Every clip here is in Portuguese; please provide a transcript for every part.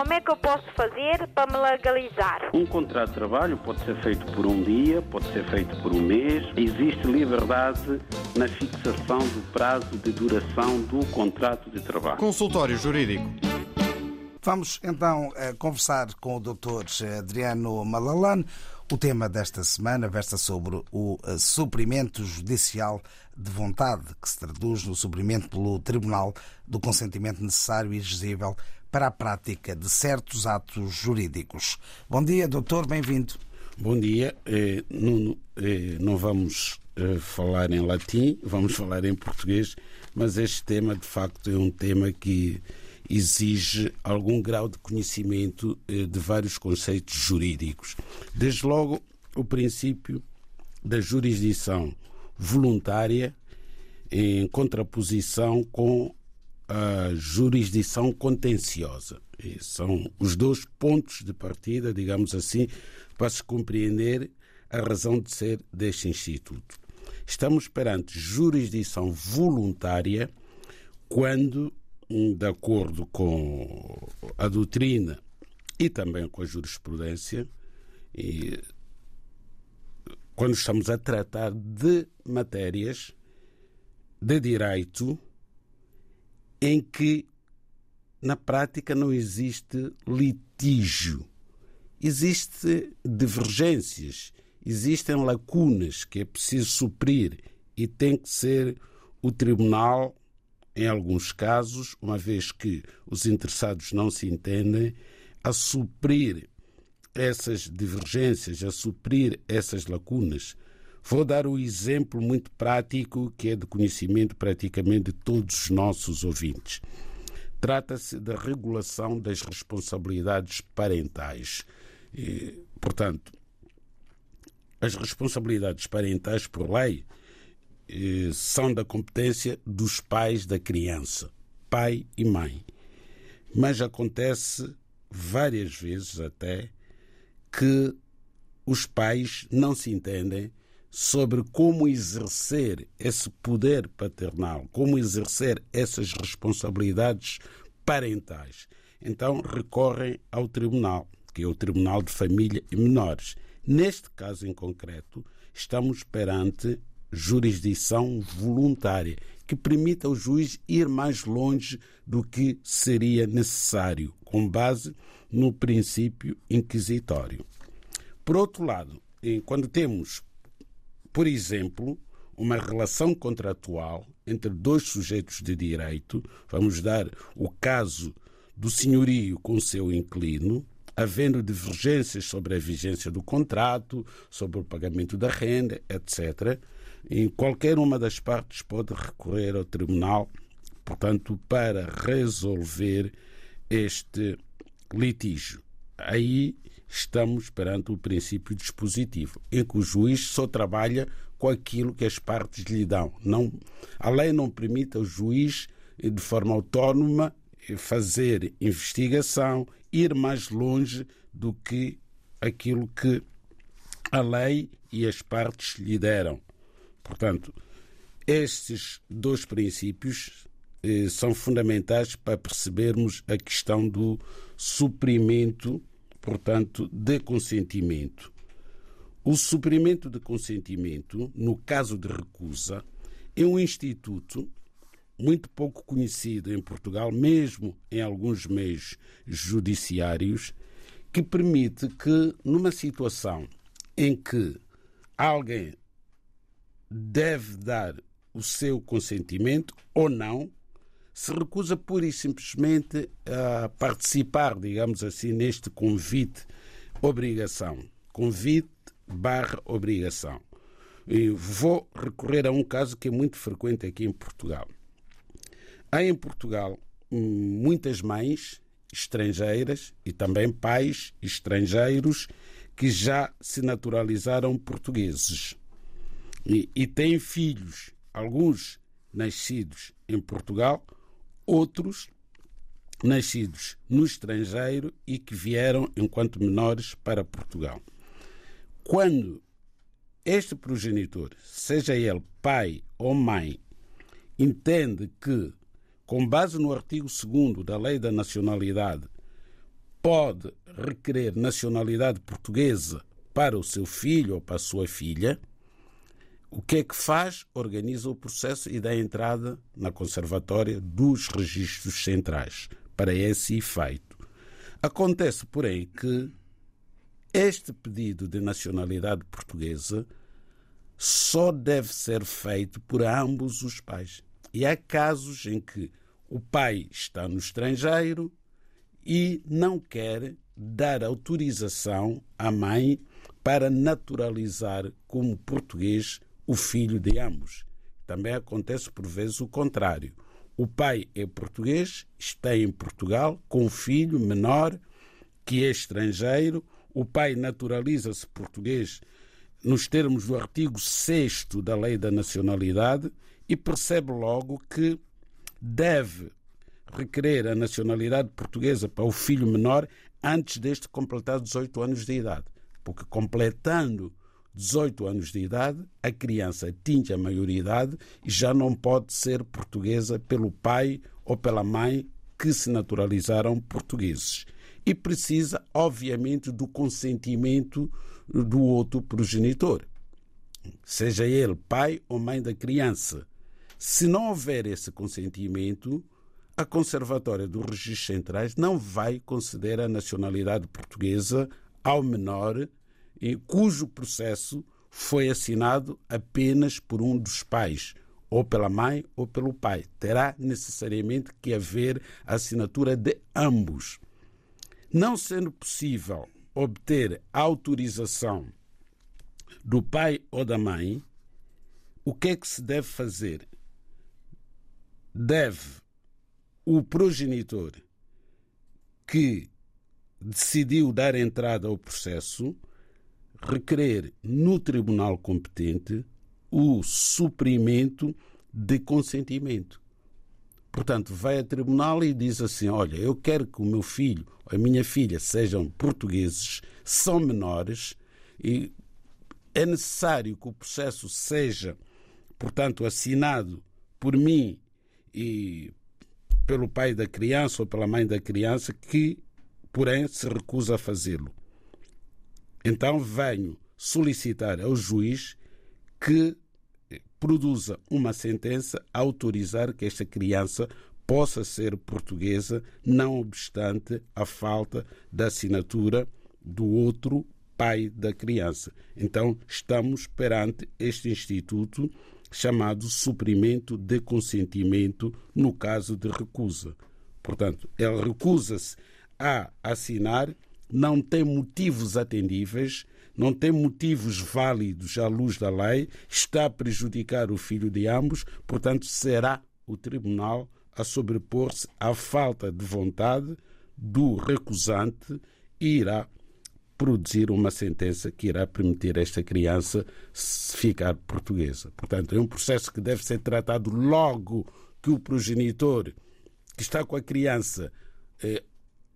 Como é que eu posso fazer para me legalizar? Um contrato de trabalho pode ser feito por um dia, pode ser feito por um mês. Existe liberdade na fixação do prazo de duração do contrato de trabalho. Consultório Jurídico. Vamos então conversar com o Dr. Adriano Malalane. O tema desta semana versa sobre o suprimento judicial de vontade, que se traduz no suprimento pelo Tribunal do consentimento necessário e exigível para a prática de certos atos jurídicos. Bom dia, doutor, bem-vindo. Bom dia. Não, não vamos falar em latim, vamos falar em português, mas este tema, de facto, é um tema que exige algum grau de conhecimento de vários conceitos jurídicos. Desde logo, o princípio da jurisdição voluntária em contraposição com a jurisdição contenciosa. E são os dois pontos de partida, digamos assim, para se compreender a razão de ser deste Instituto. Estamos perante jurisdição voluntária quando de acordo com a doutrina e também com a jurisprudência, e quando estamos a tratar de matérias de direito em que na prática não existe litígio, existem divergências, existem lacunas que é preciso suprir e tem que ser o tribunal em alguns casos, uma vez que os interessados não se entendem, a suprir essas divergências, a suprir essas lacunas. Vou dar um exemplo muito prático que é de conhecimento praticamente de todos os nossos ouvintes. Trata-se da regulação das responsabilidades parentais. E, portanto, as responsabilidades parentais, por lei, são da competência dos pais da criança, pai e mãe. Mas acontece várias vezes até que os pais não se entendem sobre como exercer esse poder paternal, como exercer essas responsabilidades parentais. Então recorrem ao tribunal, que é o Tribunal de Família e Menores. Neste caso em concreto, estamos perante jurisdição voluntária, que permita ao juiz ir mais longe do que seria necessário, com base no princípio inquisitório. Por outro lado, quando temos, por exemplo, uma relação contratual entre dois sujeitos de direito, vamos dar o caso do senhorio com seu inquilino, havendo divergências sobre a vigência do contrato, sobre o pagamento da renda, etc em qualquer uma das partes pode recorrer ao tribunal, portanto, para resolver este litígio. Aí estamos perante o princípio dispositivo, em que o juiz só trabalha com aquilo que as partes lhe dão. Não, a lei não permite ao juiz, de forma autónoma, fazer investigação, ir mais longe do que aquilo que a lei e as partes lhe deram. Portanto, estes dois princípios eh, são fundamentais para percebermos a questão do suprimento, portanto, de consentimento. O suprimento de consentimento, no caso de recusa, é um instituto muito pouco conhecido em Portugal, mesmo em alguns meios judiciários, que permite que, numa situação em que alguém deve dar o seu consentimento ou não, se recusa pura e simplesmente a participar, digamos assim, neste convite obrigação. Convite barra obrigação. E vou recorrer a um caso que é muito frequente aqui em Portugal. Há em Portugal muitas mães estrangeiras e também pais estrangeiros que já se naturalizaram portugueses e, e têm filhos, alguns nascidos em Portugal, outros nascidos no estrangeiro e que vieram enquanto menores para Portugal. Quando este progenitor, seja ele pai ou mãe, entende que, com base no artigo 2 da Lei da Nacionalidade, pode requerer nacionalidade portuguesa para o seu filho ou para a sua filha, o que é que faz? Organiza o processo e dá entrada na conservatória dos registros centrais para esse efeito. Acontece, porém, que este pedido de nacionalidade portuguesa só deve ser feito por ambos os pais. E há casos em que o pai está no estrangeiro e não quer dar autorização à mãe para naturalizar como português o filho de ambos. Também acontece por vezes o contrário. O pai é português, está em Portugal com um filho menor que é estrangeiro, o pai naturaliza-se português nos termos do artigo 6 da Lei da Nacionalidade e percebe logo que deve requerer a nacionalidade portuguesa para o filho menor antes deste completar 18 anos de idade. Porque completando 18 anos de idade, a criança atinge a maioridade e já não pode ser portuguesa pelo pai ou pela mãe que se naturalizaram portugueses. E precisa, obviamente, do consentimento do outro progenitor, seja ele pai ou mãe da criança. Se não houver esse consentimento, a Conservatória dos Registros Centrais não vai conceder a nacionalidade portuguesa ao menor cujo processo foi assinado apenas por um dos pais, ou pela mãe ou pelo pai. Terá necessariamente que haver assinatura de ambos. Não sendo possível obter autorização do pai ou da mãe, o que é que se deve fazer? Deve o progenitor que decidiu dar entrada ao processo requerer no tribunal competente o suprimento de consentimento. Portanto, vai a tribunal e diz assim: Olha, eu quero que o meu filho ou a minha filha sejam portugueses, são menores e é necessário que o processo seja, portanto, assinado por mim e pelo pai da criança ou pela mãe da criança, que, porém, se recusa a fazê-lo. Então venho solicitar ao juiz que produza uma sentença a autorizar que esta criança possa ser portuguesa, não obstante a falta da assinatura do outro pai da criança. Então, estamos perante este instituto chamado suprimento de consentimento no caso de recusa. Portanto, ele recusa-se a assinar não tem motivos atendíveis, não tem motivos válidos à luz da lei, está a prejudicar o filho de ambos, portanto, será o tribunal a sobrepor-se à falta de vontade do recusante e irá produzir uma sentença que irá permitir a esta criança ficar portuguesa. Portanto, é um processo que deve ser tratado logo que o progenitor que está com a criança eh,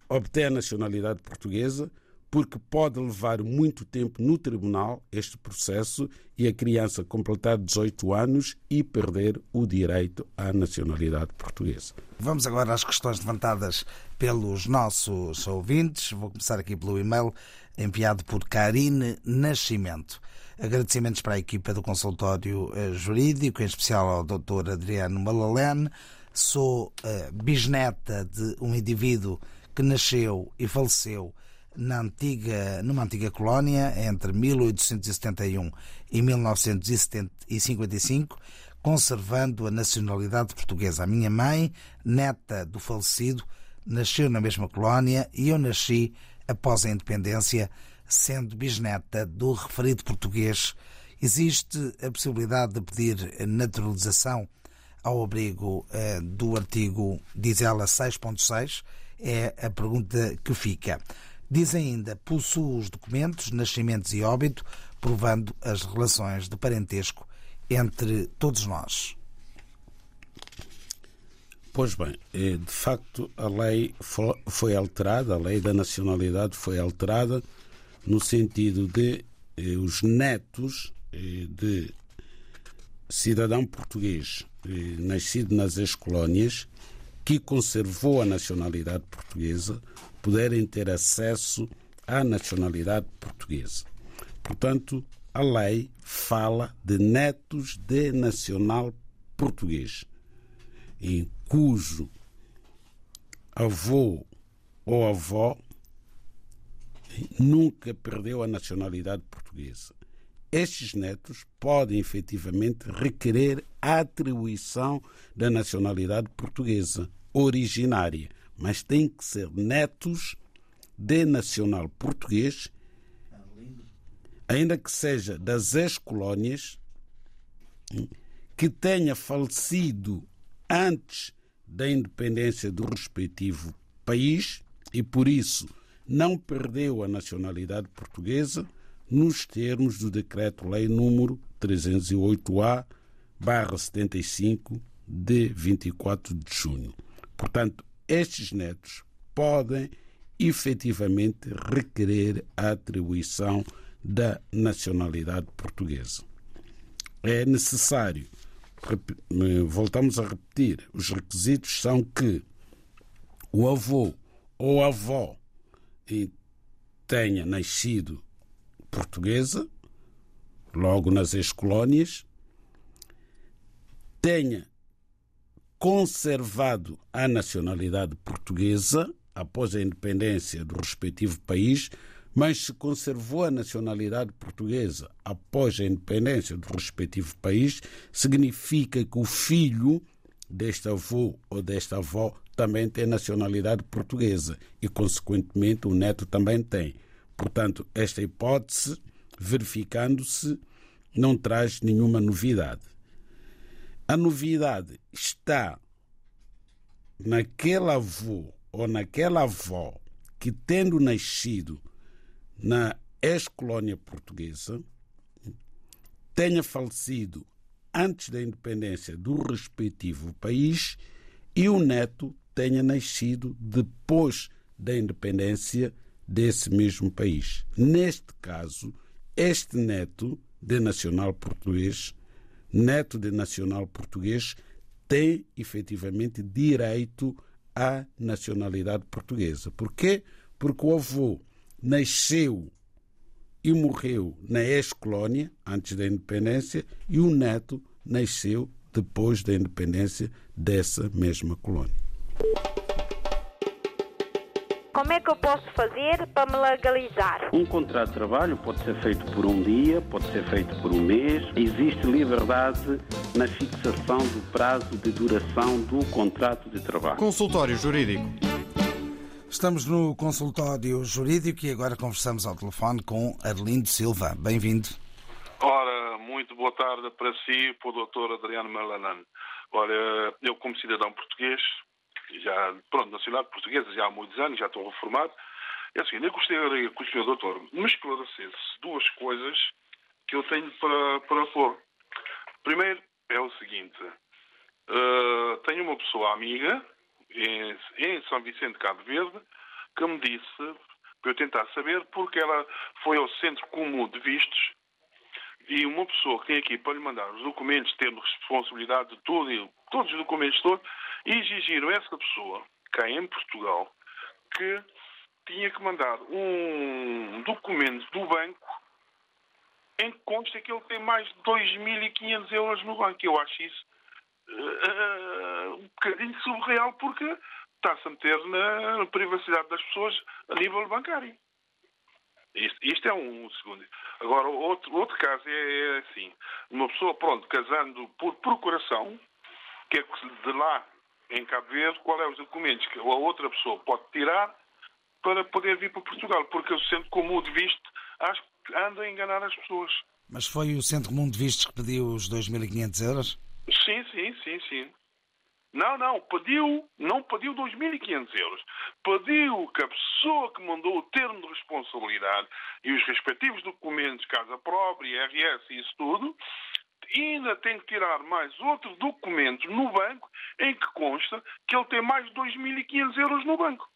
obter a nacionalidade portuguesa, porque pode levar muito tempo no tribunal este processo e a criança completar 18 anos e perder o direito à nacionalidade portuguesa. Vamos agora às questões levantadas pelos nossos ouvintes. Vou começar aqui pelo e-mail enviado por Karine Nascimento. Agradecimentos para a equipa do consultório eh, jurídico, em especial ao Dr. Adriano Malalene. Sou uh, bisneta de um indivíduo que nasceu e faleceu na antiga, numa antiga colónia entre 1871 e 1955, conservando a nacionalidade portuguesa. A minha mãe, neta do falecido, nasceu na mesma colónia e eu nasci após a independência, sendo bisneta do referido português. Existe a possibilidade de pedir naturalização ao abrigo eh, do artigo, diz ela, 6.6 é a pergunta que fica. Diz ainda: possui os documentos, nascimentos e óbito, provando as relações de parentesco entre todos nós. Pois bem, eh, de facto a lei foi alterada, a lei da nacionalidade foi alterada no sentido de eh, os netos eh, de cidadão português nascido nas ex-colónias que conservou a nacionalidade portuguesa puderem ter acesso à nacionalidade portuguesa. Portanto, a lei fala de netos de nacional português, em cujo avô ou avó nunca perdeu a nacionalidade portuguesa. Estes netos podem efetivamente requerer a atribuição da nacionalidade portuguesa originária, mas têm que ser netos de nacional português, ainda que seja das ex-colónias, que tenha falecido antes da independência do respectivo país e, por isso, não perdeu a nacionalidade portuguesa nos termos do Decreto-Lei número 308-A, barra 75, de 24 de junho. Portanto, estes netos podem efetivamente requerer a atribuição da nacionalidade portuguesa. É necessário, voltamos a repetir, os requisitos são que o avô ou avó tenha nascido portuguesa, logo nas ex-colónias, tenha conservado a nacionalidade portuguesa após a independência do respectivo país, mas se conservou a nacionalidade portuguesa após a independência do respectivo país, significa que o filho deste avô ou desta avó também tem nacionalidade portuguesa e, consequentemente, o neto também tem. Portanto, esta hipótese, verificando-se, não traz nenhuma novidade. A novidade está naquele avô ou naquela avó que, tendo nascido na ex-colónia portuguesa, tenha falecido antes da independência do respectivo país e o neto tenha nascido depois da independência desse mesmo país. Neste caso, este neto de nacional português, neto de nacional português, tem efetivamente direito à nacionalidade portuguesa. Porquê? Porque o avô nasceu e morreu na ex-colónia, antes da independência, e o neto nasceu depois da independência dessa mesma colónia. Como é que eu posso fazer para me legalizar? Um contrato de trabalho pode ser feito por um dia, pode ser feito por um mês. Existe liberdade na fixação do prazo de duração do contrato de trabalho. Consultório Jurídico. Estamos no consultório jurídico e agora conversamos ao telefone com Arlindo Silva. Bem-vindo. Ora, muito boa tarde para si e para o doutor Adriano Melanan. Olha, eu como cidadão português já, pronto, nacionalidade portuguesa já há muitos anos, já estou reformado. É assim, eu gostaria que o senhor doutor me esclarecesse duas coisas que eu tenho para, para pôr. Primeiro é o seguinte, uh, tenho uma pessoa amiga em, em São Vicente Cabo Verde que me disse para eu tentar saber porque ela foi ao Centro Comum de Vistos e uma pessoa que tem aqui para lhe mandar os documentos, tendo responsabilidade de tudo, todos os documentos todos, e exigiram a essa pessoa, cá em Portugal, que tinha que mandar um documento do banco em que consta que ele tem mais de 2.500 euros no banco. Eu acho isso uh, um bocadinho surreal porque está-se a meter na privacidade das pessoas a nível bancário. Isto, isto, é um segundo. Agora, outro, outro caso é, é assim: uma pessoa, pronto, casando por procuração, que é de lá em Cabo Verde, qual é os documentos que a outra pessoa pode tirar para poder vir para Portugal, porque o Centro Comum de Visto acho que anda a enganar as pessoas. Mas foi o Centro Comum de Vistos que pediu os 2.500 euros? Sim, sim, sim, sim. Não, não, pediu, não pediu 2.500 euros. Pediu que a pessoa que mandou o termo de responsabilidade e os respectivos documentos, casa própria, IRS e isso tudo, ainda tem que tirar mais outro documento no banco em que consta que ele tem mais de 2.500 euros no banco.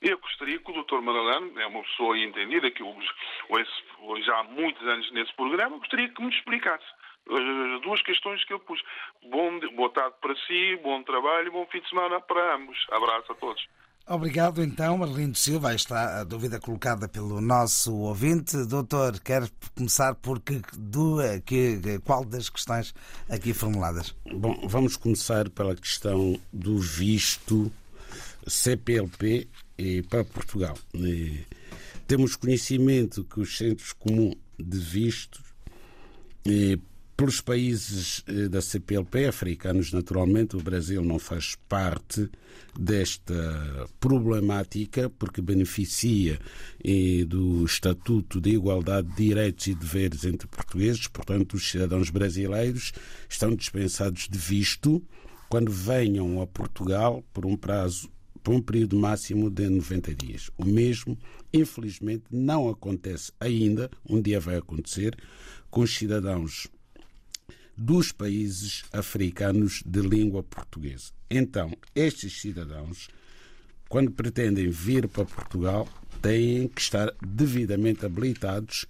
Eu gostaria que o Dr. Maralano, é uma pessoa entendida, que eu, já há muitos anos nesse programa, gostaria que me explicasse. As duas questões que eu pus. Bom, boa tarde para si, bom trabalho e bom fim de semana para ambos. Abraço a todos. Obrigado, então, Marlindo Silva. Está a dúvida colocada pelo nosso ouvinte. Doutor, quer começar por que, do, que, qual das questões aqui formuladas? Bom, vamos começar pela questão do visto CPLP para Portugal. Temos conhecimento que os centros comuns de vistos pelos países eh, da CPLP, africanos naturalmente, o Brasil não faz parte desta problemática porque beneficia eh, do Estatuto de Igualdade de Direitos e Deveres entre portugueses, portanto, os cidadãos brasileiros estão dispensados de visto quando venham a Portugal por um prazo por um período máximo de 90 dias. O mesmo, infelizmente, não acontece ainda, um dia vai acontecer, com os cidadãos dos países africanos de língua portuguesa. Então, estes cidadãos, quando pretendem vir para Portugal, têm que estar devidamente habilitados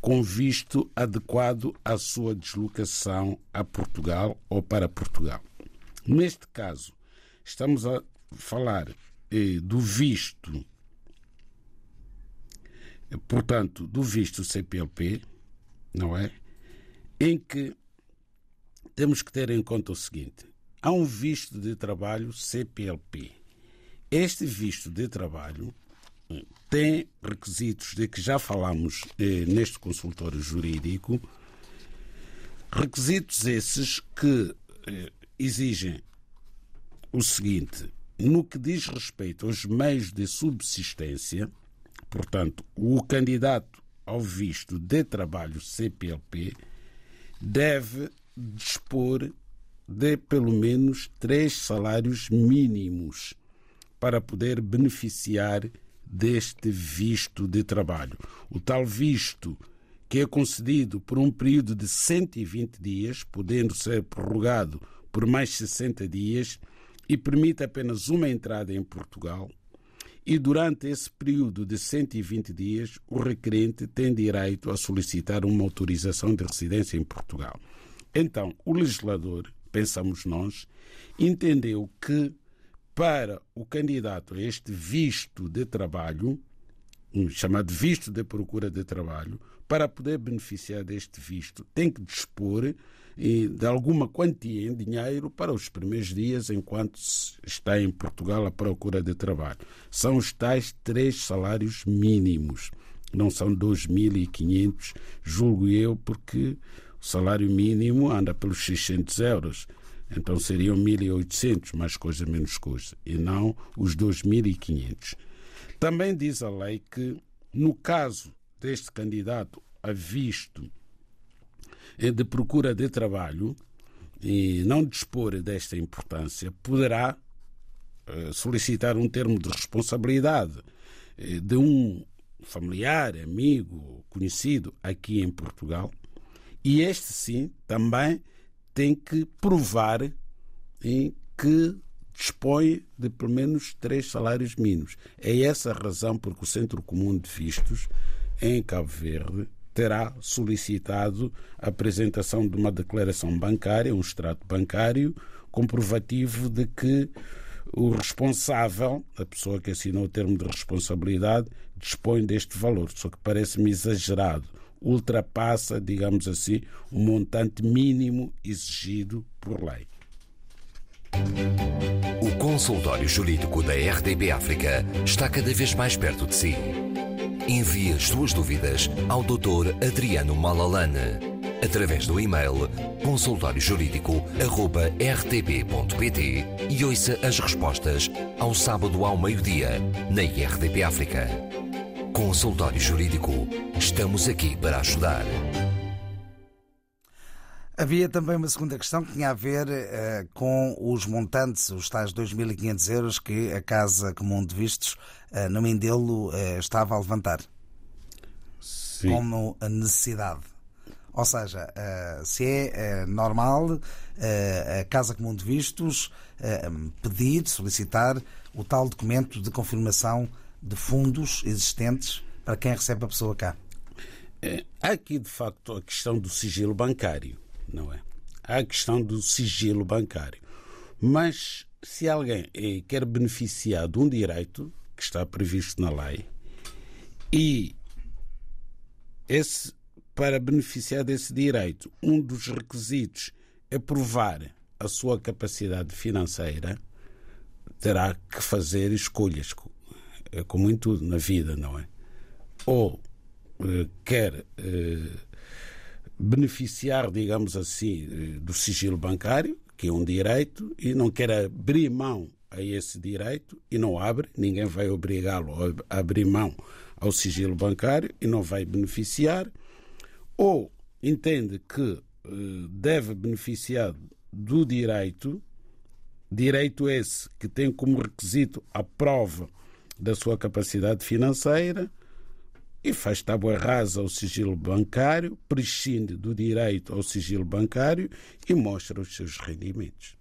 com visto adequado à sua deslocação a Portugal ou para Portugal. Neste caso, estamos a falar eh, do visto, portanto, do visto CPLP, não é? Em que temos que ter em conta o seguinte: há um visto de trabalho CPLP. Este visto de trabalho eh, tem requisitos de que já falamos eh, neste consultório jurídico, requisitos esses que eh, exigem o seguinte: no que diz respeito aos meios de subsistência, portanto, o candidato ao visto de trabalho CPLP deve dispor de pelo menos três salários mínimos para poder beneficiar deste visto de trabalho. O tal visto que é concedido por um período de 120 dias, podendo ser prorrogado por mais 60 dias, e permite apenas uma entrada em Portugal. E durante esse período de 120 dias, o requerente tem direito a solicitar uma autorização de residência em Portugal. Então, o legislador, pensamos nós, entendeu que para o candidato a este visto de trabalho, chamado visto de procura de trabalho, para poder beneficiar deste visto, tem que dispor de alguma quantia em dinheiro para os primeiros dias enquanto está em Portugal à procura de trabalho. São os tais três salários mínimos. Não são 2.500, julgo eu, porque o salário mínimo anda pelos 600 euros. Então seriam 1.800, mais coisa menos coisa, e não os 2.500. Também diz a lei que, no caso deste candidato a visto de procura de trabalho e não dispor desta importância, poderá eh, solicitar um termo de responsabilidade eh, de um familiar, amigo, conhecido aqui em Portugal e este sim também tem que provar em que dispõe de pelo menos três salários mínimos. É essa a razão porque o Centro Comum de Vistos em Cabo Verde terá solicitado a apresentação de uma declaração bancária, um extrato bancário, comprovativo de que o responsável, a pessoa que assinou o termo de responsabilidade, dispõe deste valor. Só que parece-me exagerado ultrapassa, digamos assim, o montante mínimo exigido por lei. O consultório jurídico da RDB África está cada vez mais perto de si. Envie as suas dúvidas ao Dr. Adriano Malalane através do e-mail consultóriojurídico.rtp.pt e ouça as respostas ao sábado ao meio-dia na RDP África. Consultório Jurídico. Estamos aqui para ajudar. Havia também uma segunda questão que tinha a ver uh, com os montantes, os tais 2.500 euros que a Casa Comum de Vistos uh, no Mindelo uh, estava a levantar Sim. como necessidade. Ou seja, se é normal a Casa Comum de Vistos pedir, solicitar o tal documento de confirmação de fundos existentes para quem recebe a pessoa cá? É, há aqui, de facto, a questão do sigilo bancário. não é? Há a questão do sigilo bancário. Mas se alguém eh, quer beneficiar de um direito que está previsto na lei e esse, para beneficiar desse direito, um dos requisitos é provar a sua capacidade financeira, terá que fazer escolhas, é como em tudo na vida, não é? Ou eh, quer eh, beneficiar, digamos assim, eh, do sigilo bancário, que é um direito, e não quer abrir mão a esse direito e não abre, ninguém vai obrigá-lo a abrir mão ao sigilo bancário e não vai beneficiar, ou entende que eh, deve beneficiar do direito, direito esse que tem como requisito a prova da sua capacidade financeira, e faz tábua rasa ao sigilo bancário, prescinde do direito ao sigilo bancário e mostra os seus rendimentos.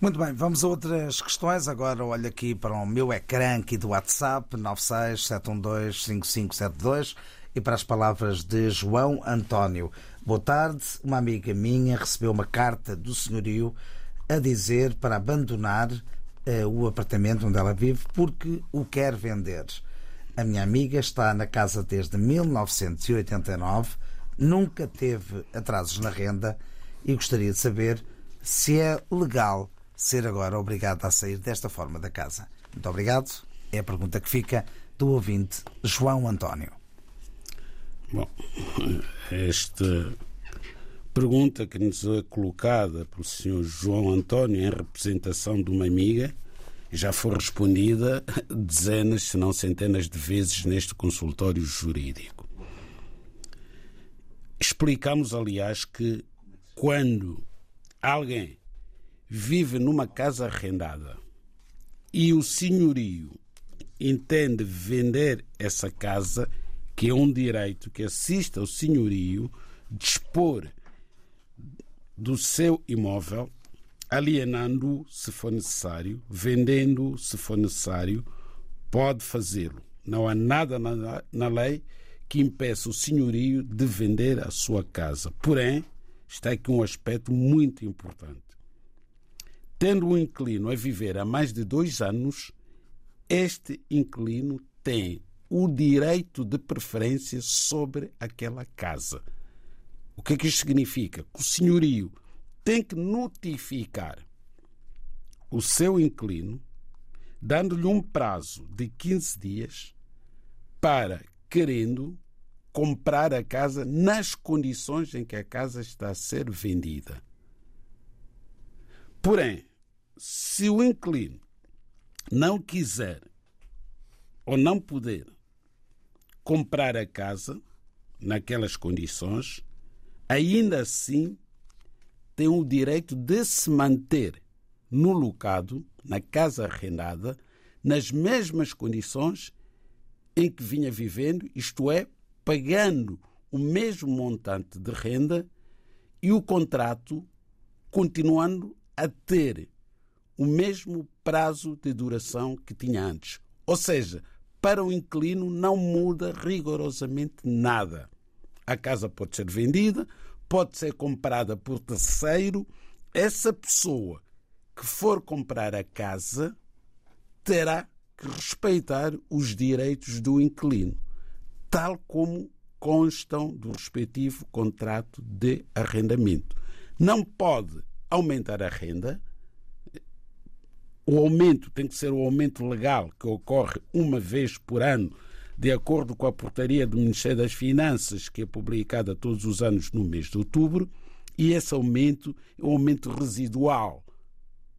Muito bem, vamos a outras questões. Agora olho aqui para o meu ecrã aqui do WhatsApp, 967125572 e para as palavras de João António. Boa tarde, uma amiga minha recebeu uma carta do senhorio a dizer para abandonar o apartamento onde ela vive porque o quer vender. A minha amiga está na casa desde 1989, nunca teve atrasos na renda e gostaria de saber se é legal ser agora obrigada a sair desta forma da casa. Muito obrigado. É a pergunta que fica do ouvinte João António. Bom, esta pergunta que nos é colocada pelo Sr. João António em representação de uma amiga já foi respondida dezenas, se não centenas de vezes neste consultório jurídico. Explicamos, aliás, que quando alguém vive numa casa arrendada e o senhorio entende vender essa casa, que é um direito que assiste ao senhorio dispor do seu imóvel alienando se for necessário, vendendo se for necessário, pode fazê-lo. Não há nada na, na lei que impeça o senhorio de vender a sua casa. Porém, está aqui um aspecto muito importante. Tendo um inquilino a viver há mais de dois anos, este inquilino tem o direito de preferência sobre aquela casa. O que é que isto significa? Que o senhorio tem que notificar o seu inquilino, dando-lhe um prazo de 15 dias para, querendo, comprar a casa nas condições em que a casa está a ser vendida. Porém, se o inquilino não quiser ou não puder comprar a casa naquelas condições, ainda assim tem o direito de se manter no locado, na casa arrendada, nas mesmas condições em que vinha vivendo, isto é, pagando o mesmo montante de renda e o contrato continuando a ter o mesmo prazo de duração que tinha antes. Ou seja, para o inquilino não muda rigorosamente nada. A casa pode ser vendida, pode ser comprada por terceiro, essa pessoa que for comprar a casa terá que respeitar os direitos do inquilino, tal como constam do respectivo contrato de arrendamento. Não pode aumentar a renda. O aumento tem que ser o aumento legal que ocorre uma vez por ano de acordo com a portaria do Ministério das Finanças, que é publicada todos os anos no mês de outubro, e esse aumento é um aumento residual.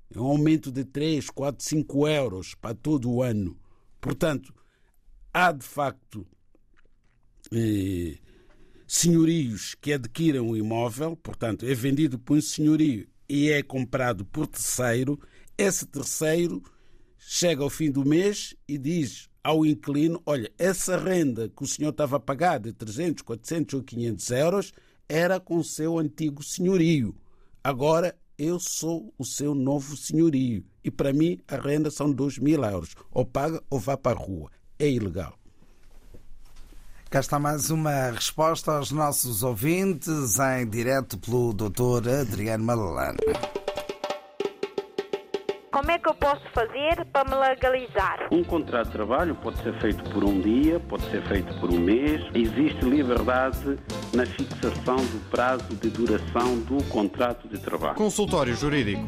É um aumento de 3, 4, 5 euros para todo o ano. Portanto, há de facto eh, senhorios que adquirem um imóvel, portanto, é vendido por um senhorio e é comprado por terceiro. Esse terceiro chega ao fim do mês e diz ao inquilino: olha, essa renda que o senhor estava a pagar de 300, 400 ou 500 euros era com o seu antigo senhorio. Agora eu sou o seu novo senhorio e para mim a renda são 2 mil euros. Ou paga ou vá para a rua. É ilegal. Cá está mais uma resposta aos nossos ouvintes, em direto pelo Dr. Adriano Malalane. Como é que eu posso fazer para me legalizar? Um contrato de trabalho pode ser feito por um dia, pode ser feito por um mês. Existe liberdade na fixação do prazo de duração do contrato de trabalho. Consultório Jurídico.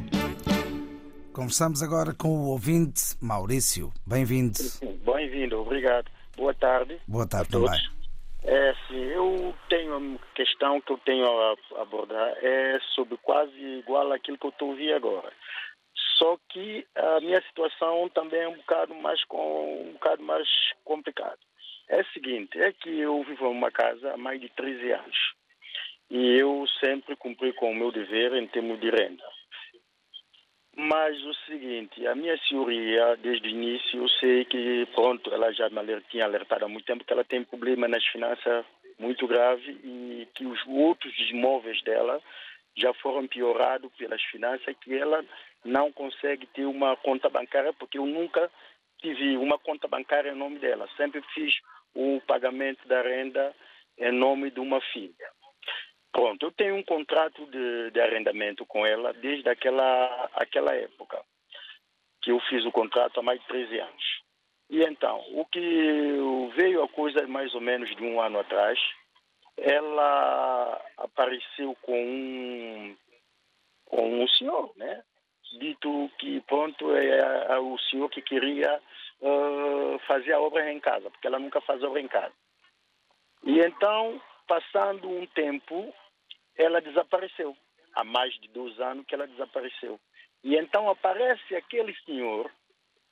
Conversamos agora com o ouvinte Maurício. Bem-vindo. Bem-vindo, obrigado. Boa tarde. Boa tarde a todos. também. É, sim, eu tenho uma questão que eu tenho a abordar, é sobre quase igual àquilo que eu estou ouvindo agora. Só que a minha situação também é um bocado mais com um bocado mais complicado. É o seguinte, é que eu vivo em uma casa há mais de 13 anos e eu sempre cumpri com o meu dever em termos de renda. Mas o seguinte, a minha senhoria, desde o início, eu sei que, pronto, ela já me tinha alertado há muito tempo que ela tem problema nas finanças muito grave e que os outros imóveis dela já foram piorados pelas finanças que ela não consegue ter uma conta bancária porque eu nunca tive uma conta bancária em nome dela. Sempre fiz o pagamento da renda em nome de uma filha. Pronto, eu tenho um contrato de, de arrendamento com ela desde aquela, aquela época, que eu fiz o contrato há mais de 13 anos. E então, o que veio a coisa mais ou menos de um ano atrás, ela apareceu com um, com um senhor, né? Dito que, pronto, é, é o senhor que queria ah, fazer a obra em casa, porque ela nunca faz obra em casa. E então, passando um tempo, ela desapareceu. Há mais de dois anos que ela desapareceu. E então aparece aquele senhor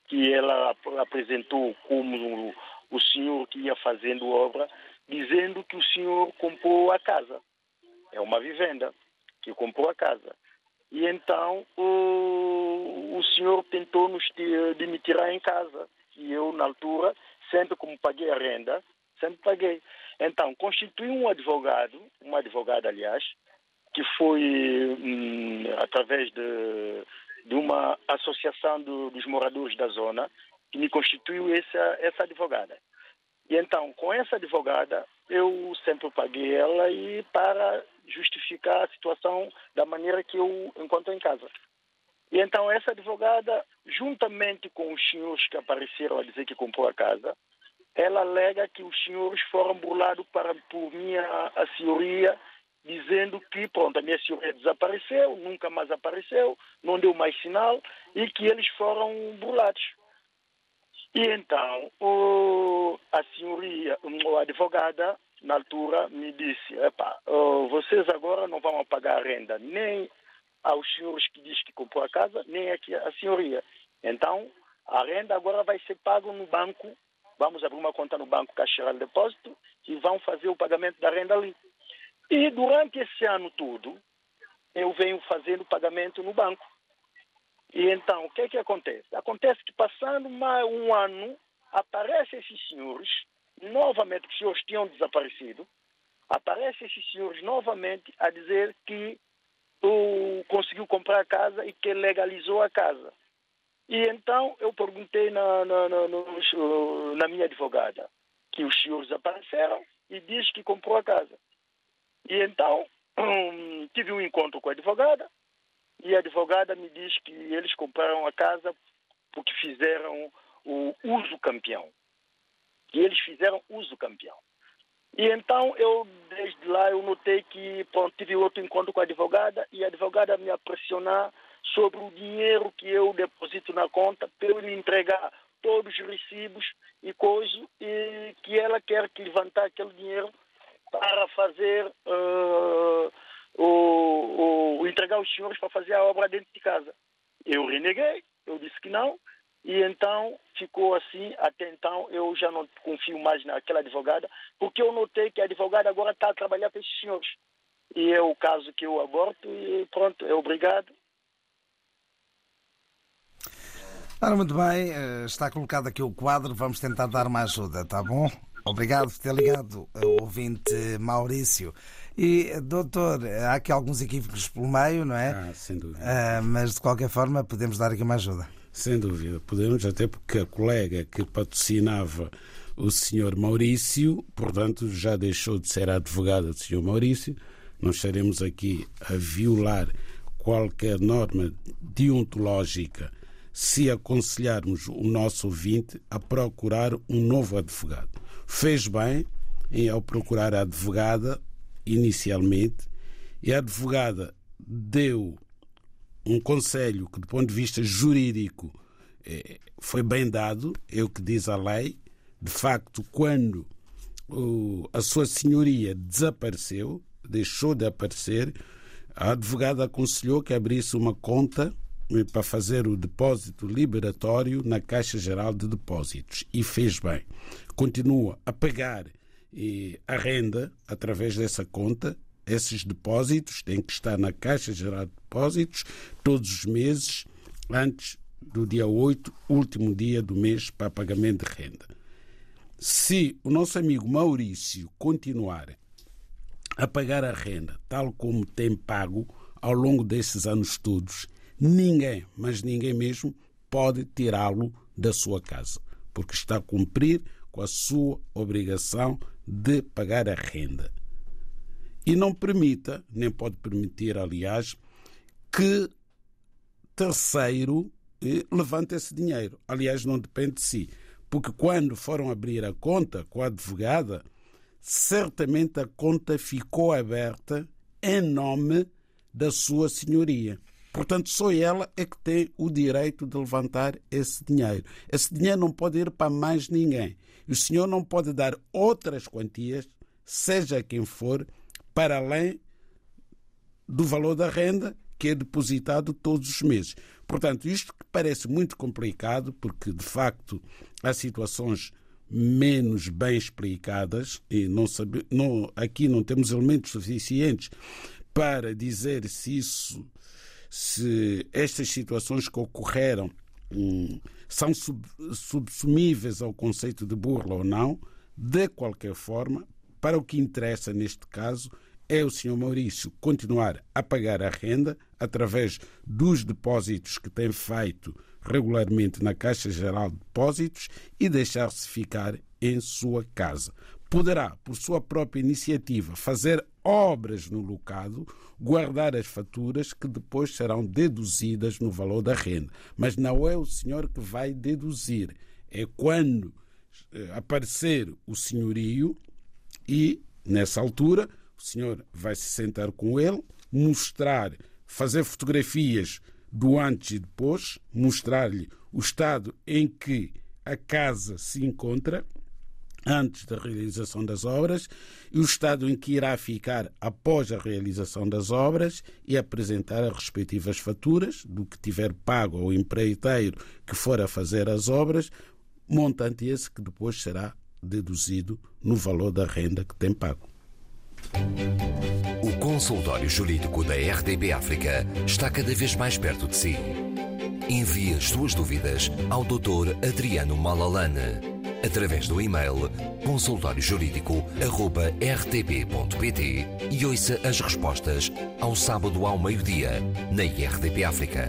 que ela ap- apresentou como o senhor que ia fazendo obra, dizendo que o senhor comprou a casa. É uma vivenda que comprou a casa. E então o, o senhor tentou nos ti- de me tirar em casa. E eu, na altura, sempre como paguei a renda, sempre paguei. Então, constituí um advogado, uma advogada, aliás, que foi hum, através de, de uma associação do- dos moradores da zona, que me constituiu essa, essa advogada. E então, com essa advogada, eu sempre paguei ela e para justificar a situação da maneira que eu encontro em casa. E então, essa advogada, juntamente com os senhores que apareceram a dizer que comprou a casa, ela alega que os senhores foram burlados para, por minha senhoria, dizendo que, pronto, a minha senhoria desapareceu, nunca mais apareceu, não deu mais sinal, e que eles foram burlados. E então, o, a senhoria, a advogada, na altura, me disse, Epa, oh, vocês agora não vão pagar a renda nem aos senhores que diz que comprou a casa, nem aqui a senhoria. Então, a renda agora vai ser paga no banco, vamos abrir uma conta no banco Caixa de Depósito e vão fazer o pagamento da renda ali. E durante esse ano todo, eu venho fazendo pagamento no banco. E então, o que é que acontece? Acontece que passando mais um ano, aparecem esses senhores, novamente, os senhores tinham desaparecido, aparecem esses senhores novamente a dizer que o, conseguiu comprar a casa e que legalizou a casa. E então eu perguntei na, na, na, na minha advogada que os senhores apareceram e diz que comprou a casa. E então hum, tive um encontro com a advogada e a advogada me diz que eles compraram a casa porque fizeram o uso campeão. E eles fizeram uso campeão. E então eu, desde lá, eu notei que pronto, tive outro encontro com a advogada e a advogada me a pressionar sobre o dinheiro que eu deposito na conta para eu lhe entregar todos os recibos e coisas e que ela quer que levantar aquele dinheiro para fazer ah, o, o- entregar os senhores para fazer a obra dentro de casa. Eu reneguei, eu disse que não, e então ficou assim, até então eu já não confio mais naquela advogada, porque eu notei que a advogada agora está a trabalhar para esses senhores. E é o caso que eu aborto e pronto, é obrigado. Ora, muito bem, eh, está colocado aqui o quadro, vamos tentar dar uma ajuda, tá bom? Obrigado por ter ligado, eh, ouvinte Maurício. E, eh, doutor, há aqui alguns equívocos pelo meio, não é? Ah, sem dúvida. Ah, mas de qualquer forma podemos dar aqui uma ajuda. Sem dúvida. Podemos, até porque a colega que patrocinava o senhor Maurício, portanto, já deixou de ser advogado do senhor Maurício. Não estaremos aqui a violar qualquer norma deontológica se aconselharmos o nosso ouvinte a procurar um novo advogado. Fez bem em ao procurar a advogada inicialmente e a advogada deu um conselho que, do ponto de vista jurídico, eh, foi bem dado, é o que diz a lei. De facto, quando a sua senhoria desapareceu, deixou de aparecer, a advogada aconselhou que abrisse uma conta eh, para fazer o depósito liberatório na Caixa Geral de Depósitos e fez bem. Continua a pagar eh, a renda através dessa conta. Esses depósitos têm que estar na Caixa Geral de Depósitos todos os meses antes do dia 8, último dia do mês para pagamento de renda. Se o nosso amigo Maurício continuar a pagar a renda tal como tem pago ao longo desses anos todos, ninguém, mas ninguém mesmo, pode tirá-lo da sua casa, porque está a cumprir com a sua obrigação de pagar a renda. E não permita, nem pode permitir, aliás, que terceiro eh, levante esse dinheiro. Aliás, não depende de si. Porque quando foram abrir a conta com a advogada, certamente a conta ficou aberta em nome da sua senhoria. Portanto, só ela é que tem o direito de levantar esse dinheiro. Esse dinheiro não pode ir para mais ninguém. O senhor não pode dar outras quantias, seja quem for, para além do valor da renda que é depositado todos os meses. Portanto, isto que parece muito complicado, porque de facto há situações menos bem explicadas e não sabe, não, aqui não temos elementos suficientes para dizer se isso se estas situações que ocorreram hum, são sub, subsumíveis ao conceito de burla ou não, de qualquer forma, para o que interessa neste caso é o Sr. Maurício continuar a pagar a renda através dos depósitos que tem feito regularmente na Caixa Geral de Depósitos e deixar-se ficar em sua casa. Poderá, por sua própria iniciativa, fazer obras no locado, guardar as faturas que depois serão deduzidas no valor da renda. Mas não é o senhor que vai deduzir. É quando eh, aparecer o senhorio e, nessa altura, o senhor vai se sentar com ele, mostrar, fazer fotografias do antes e depois, mostrar-lhe o estado em que a casa se encontra antes da realização das obras e o estado em que irá ficar após a realização das obras e apresentar as respectivas faturas do que tiver pago ao empreiteiro que for a fazer as obras, montante esse que depois será deduzido no valor da renda que tem pago. O consultório jurídico da RDB África está cada vez mais perto de si. Envie as suas dúvidas ao Dr. Adriano Malalane através do e-mail consultóriojurídico.rtp.pt e ouça as respostas ao sábado ao meio-dia na RDP África.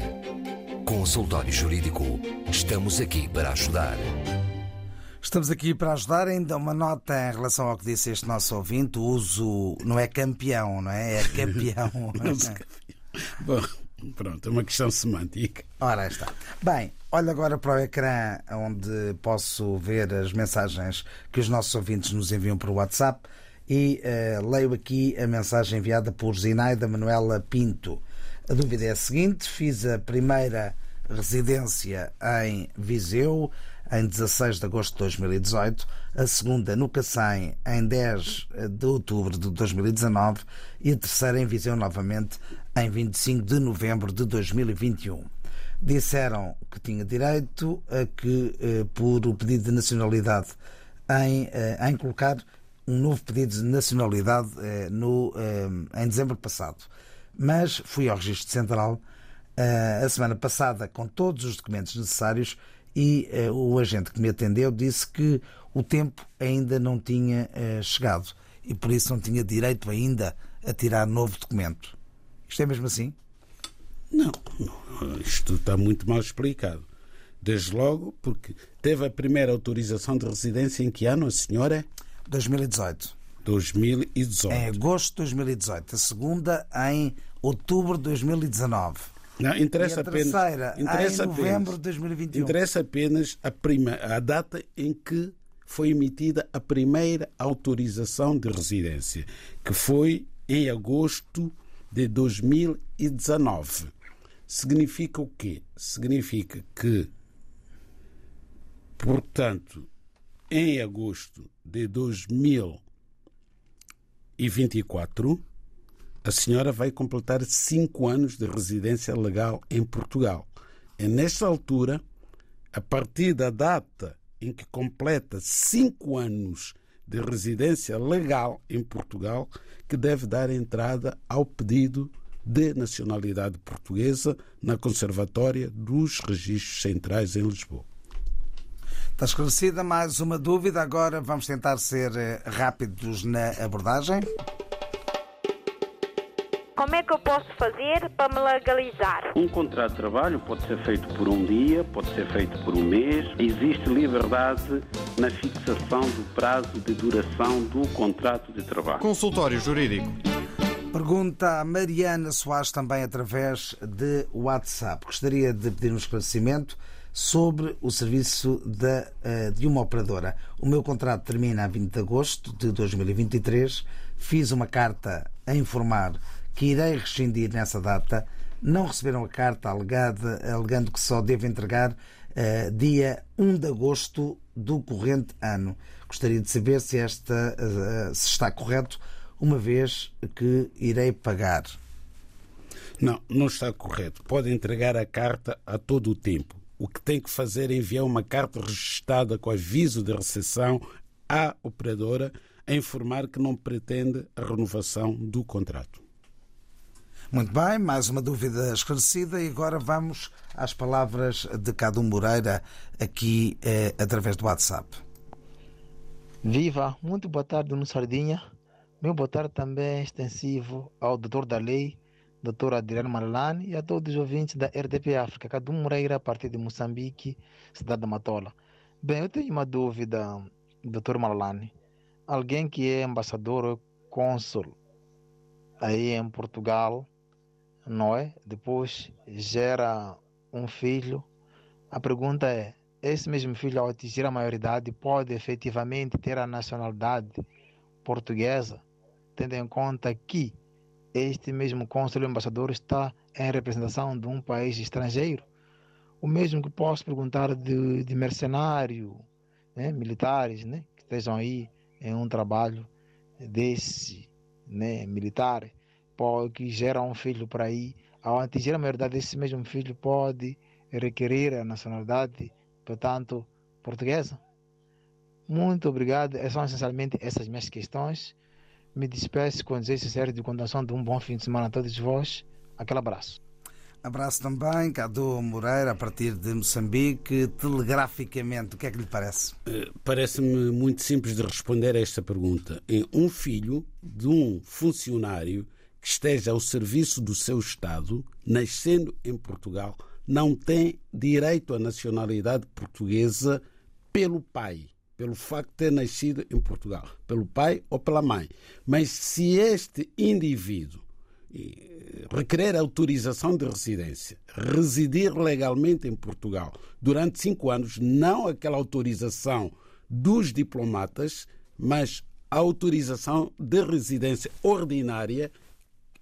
Consultório Jurídico. Estamos aqui para ajudar. Estamos aqui para ajudar. Ainda uma nota em relação ao que disse este nosso ouvinte: o uso não é campeão, não é? É campeão. Bom, pronto, é uma questão semântica. Ora, está. Bem, olho agora para o ecrã onde posso ver as mensagens que os nossos ouvintes nos enviam por WhatsApp e uh, leio aqui a mensagem enviada por Zinaida Manuela Pinto. A dúvida é a seguinte: fiz a primeira residência em Viseu em 16 de agosto de 2018, a segunda no Cacém em 10 de outubro de 2019 e a terceira em Viseu novamente em 25 de novembro de 2021 disseram que tinha direito a que, eh, por o pedido de nacionalidade, em, eh, em colocar um novo pedido de nacionalidade eh, no, em dezembro passado. Mas fui ao Registro Central a semana passada com todos os documentos necessários e o agente que me atendeu disse que o tempo ainda não tinha chegado e por isso não tinha direito ainda a tirar novo documento. Isto é mesmo assim? Não, isto está muito mal explicado. Desde logo, porque teve a primeira autorização de residência em que ano, a senhora? 2018. 2018. Em agosto de 2018. A segunda em outubro de 2019. Não, interessa a terceira apenas, interessa em novembro apenas, de 2021. Interessa apenas a, prima, a data em que foi emitida a primeira autorização de residência, que foi em agosto de 2019. Significa o quê? Significa que, portanto, em agosto de 2024, a senhora vai completar cinco anos de residência legal em Portugal. É nesta altura, a partir da data em que completa cinco anos de residência legal em Portugal, que deve dar entrada ao pedido de nacionalidade portuguesa na Conservatória dos Registros Centrais em Lisboa. Está esclarecida mais uma dúvida. Agora vamos tentar ser eh, rápidos na abordagem. Como é que eu posso fazer para me legalizar? Um contrato de trabalho pode ser feito por um dia, pode ser feito por um mês. Existe liberdade na fixação do prazo de duração do contrato de trabalho. Consultório Jurídico. Pergunta a Mariana Soares também através de WhatsApp. Gostaria de pedir um esclarecimento sobre o serviço de, eh, de uma operadora. O meu contrato termina a 20 de agosto de 2023. Fiz uma carta a informar que irei rescindir nessa data. Não receberam a carta alegada, alegando que só devo entregar uh, dia 1 de agosto do corrente ano. Gostaria de saber se, esta, uh, se está correto, uma vez que irei pagar. Não, não está correto. Pode entregar a carta a todo o tempo. O que tem que fazer é enviar uma carta registrada com aviso de recepção à operadora a informar que não pretende a renovação do contrato. Muito bem, mais uma dúvida esclarecida e agora vamos às palavras de Cadu Moreira aqui eh, através do WhatsApp. Viva, muito boa tarde no Sardinha. Meu boa tarde também é extensivo ao doutor da lei, doutor Adriano Malalani e a todos os ouvintes da RDP África, Cadu Moreira, a partir de Moçambique, cidade da Matola. Bem, eu tenho uma dúvida, doutor Malalani. Alguém que é embaixador ou cônsul aí em Portugal, não é? Depois gera um filho. A pergunta é: esse mesmo filho, ao atingir a maioridade, pode efetivamente ter a nacionalidade portuguesa, tendo em conta que este mesmo cônsul embaixador está em representação de um país estrangeiro? O mesmo que posso perguntar de, de mercenário, né? militares, né? que estejam aí em um trabalho desse né? militar que gera um filho por aí, ao atingir a maioridade, esse mesmo filho pode requerer a nacionalidade, portanto, portuguesa? Muito obrigado. São essencialmente essas minhas questões. Me despeço com desejo sincero de condução de um bom fim de semana a todos vós. Aquele abraço. Abraço também, Cadu Moreira, a partir de Moçambique. Telegraficamente, o que é que lhe parece? Parece-me muito simples de responder a esta pergunta. Um filho de um funcionário que esteja ao serviço do seu Estado, nascendo em Portugal, não tem direito à nacionalidade portuguesa pelo pai, pelo facto de ter nascido em Portugal, pelo pai ou pela mãe. Mas se este indivíduo requerer autorização de residência, residir legalmente em Portugal durante cinco anos, não aquela autorização dos diplomatas, mas a autorização de residência ordinária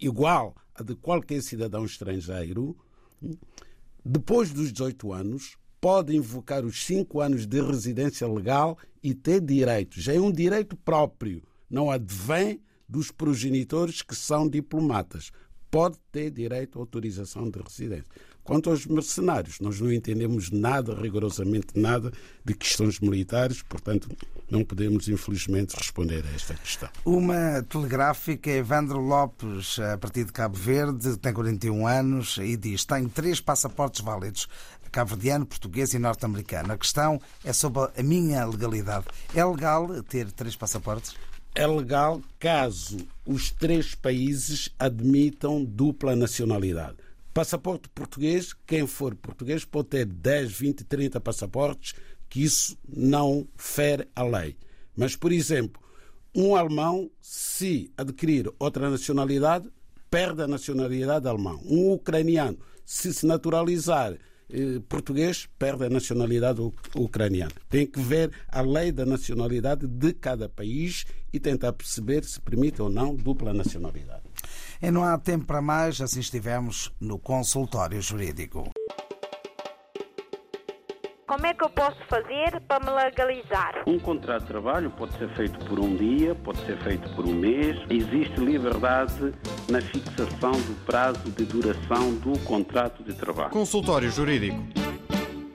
igual a de qualquer cidadão estrangeiro, depois dos 18 anos, pode invocar os 5 anos de residência legal e ter direitos. Já é um direito próprio, não advém dos progenitores que são diplomatas. Pode ter direito à autorização de residência. Quanto aos mercenários, nós não entendemos nada, rigorosamente nada, de questões militares, portanto, não podemos, infelizmente, responder a esta questão. Uma telegráfica, Evandro Lopes, a partir de Cabo Verde, tem 41 anos e diz: Tenho três passaportes válidos, cabo-verdiano, português e norte-americano. A questão é sobre a minha legalidade. É legal ter três passaportes? É legal caso os três países admitam dupla nacionalidade. Passaporte português, quem for português pode ter 10, 20, 30 passaportes, que isso não fere a lei. Mas, por exemplo, um alemão, se adquirir outra nacionalidade, perde a nacionalidade alemã. Um ucraniano, se se naturalizar eh, português, perde a nacionalidade ucraniana. Tem que ver a lei da nacionalidade de cada país e tentar perceber se permite ou não dupla nacionalidade. E não há tempo para mais, assim estivemos no consultório jurídico. Como é que eu posso fazer para me legalizar? Um contrato de trabalho pode ser feito por um dia, pode ser feito por um mês. Existe liberdade na fixação do prazo de duração do contrato de trabalho. Consultório Jurídico